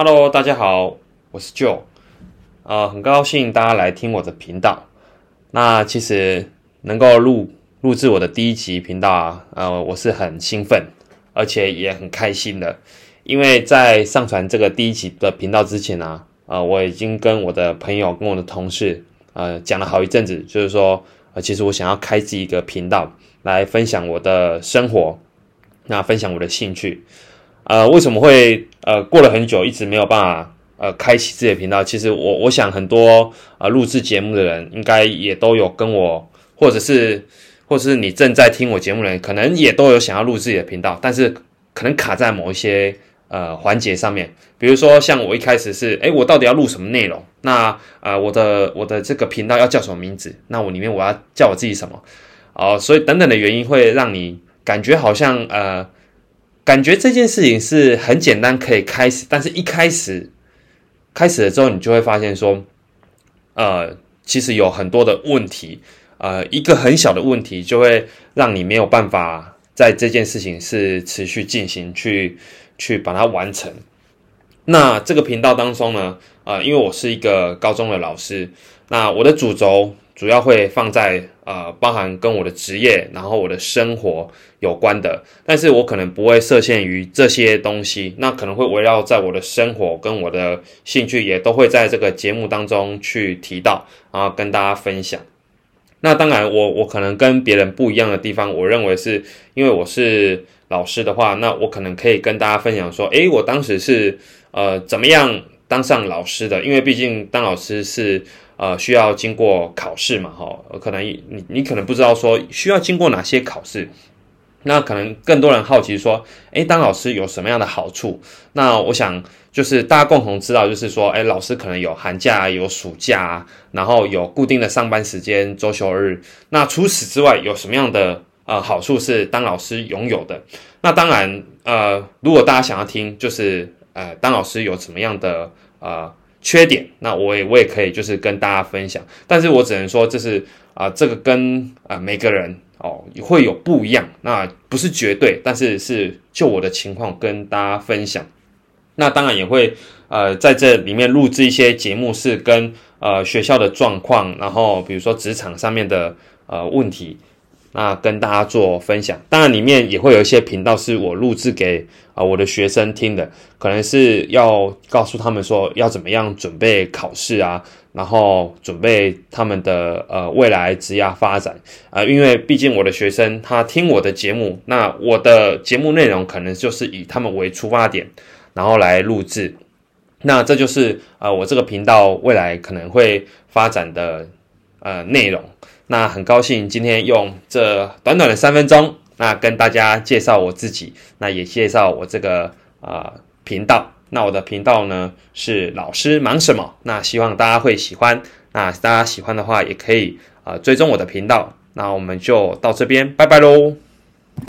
Hello，大家好，我是 Joe，呃，很高兴大家来听我的频道。那其实能够录录制我的第一集频道啊，呃，我是很兴奋，而且也很开心的，因为在上传这个第一集的频道之前呢，呃，我已经跟我的朋友、跟我的同事，呃，讲了好一阵子，就是说，呃，其实我想要开自己一个频道来分享我的生活，那分享我的兴趣。呃，为什么会呃过了很久一直没有办法呃开启自己的频道？其实我我想很多呃录制节目的人应该也都有跟我，或者是或者是你正在听我节目的人，可能也都有想要录自己的频道，但是可能卡在某一些呃环节上面。比如说像我一开始是，诶，我到底要录什么内容？那呃我的我的这个频道要叫什么名字？那我里面我要叫我自己什么？哦，所以等等的原因会让你感觉好像呃。感觉这件事情是很简单可以开始，但是一开始开始了之后，你就会发现说，呃，其实有很多的问题，呃，一个很小的问题就会让你没有办法在这件事情是持续进行去去把它完成。那这个频道当中呢，呃，因为我是一个高中的老师，那我的主轴。主要会放在呃，包含跟我的职业，然后我的生活有关的，但是我可能不会设限于这些东西，那可能会围绕在我的生活跟我的兴趣，也都会在这个节目当中去提到，然后跟大家分享。那当然，我我可能跟别人不一样的地方，我认为是因为我是老师的话，那我可能可以跟大家分享说，诶，我当时是呃怎么样当上老师的，因为毕竟当老师是。呃，需要经过考试嘛？哈，可能你你可能不知道说需要经过哪些考试，那可能更多人好奇说，诶，当老师有什么样的好处？那我想就是大家共同知道，就是说，诶，老师可能有寒假、有暑假，然后有固定的上班时间、周休日。那除此之外，有什么样的呃好处是当老师拥有的？那当然，呃，如果大家想要听，就是呃，当老师有什么样的呃。缺点，那我也我也可以就是跟大家分享，但是我只能说这是啊，这个跟啊每个人哦会有不一样，那不是绝对，但是是就我的情况跟大家分享。那当然也会呃在这里面录制一些节目，是跟呃学校的状况，然后比如说职场上面的呃问题。那跟大家做分享，当然里面也会有一些频道是我录制给啊我的学生听的，可能是要告诉他们说要怎么样准备考试啊，然后准备他们的呃未来职业发展。啊，因为毕竟我的学生他听我的节目，那我的节目内容可能就是以他们为出发点，然后来录制，那这就是呃我这个频道未来可能会发展的呃内容。那很高兴今天用这短短的三分钟，那跟大家介绍我自己，那也介绍我这个呃频道。那我的频道呢是老师忙什么？那希望大家会喜欢。那大家喜欢的话，也可以啊追踪我的频道。那我们就到这边，拜拜喽。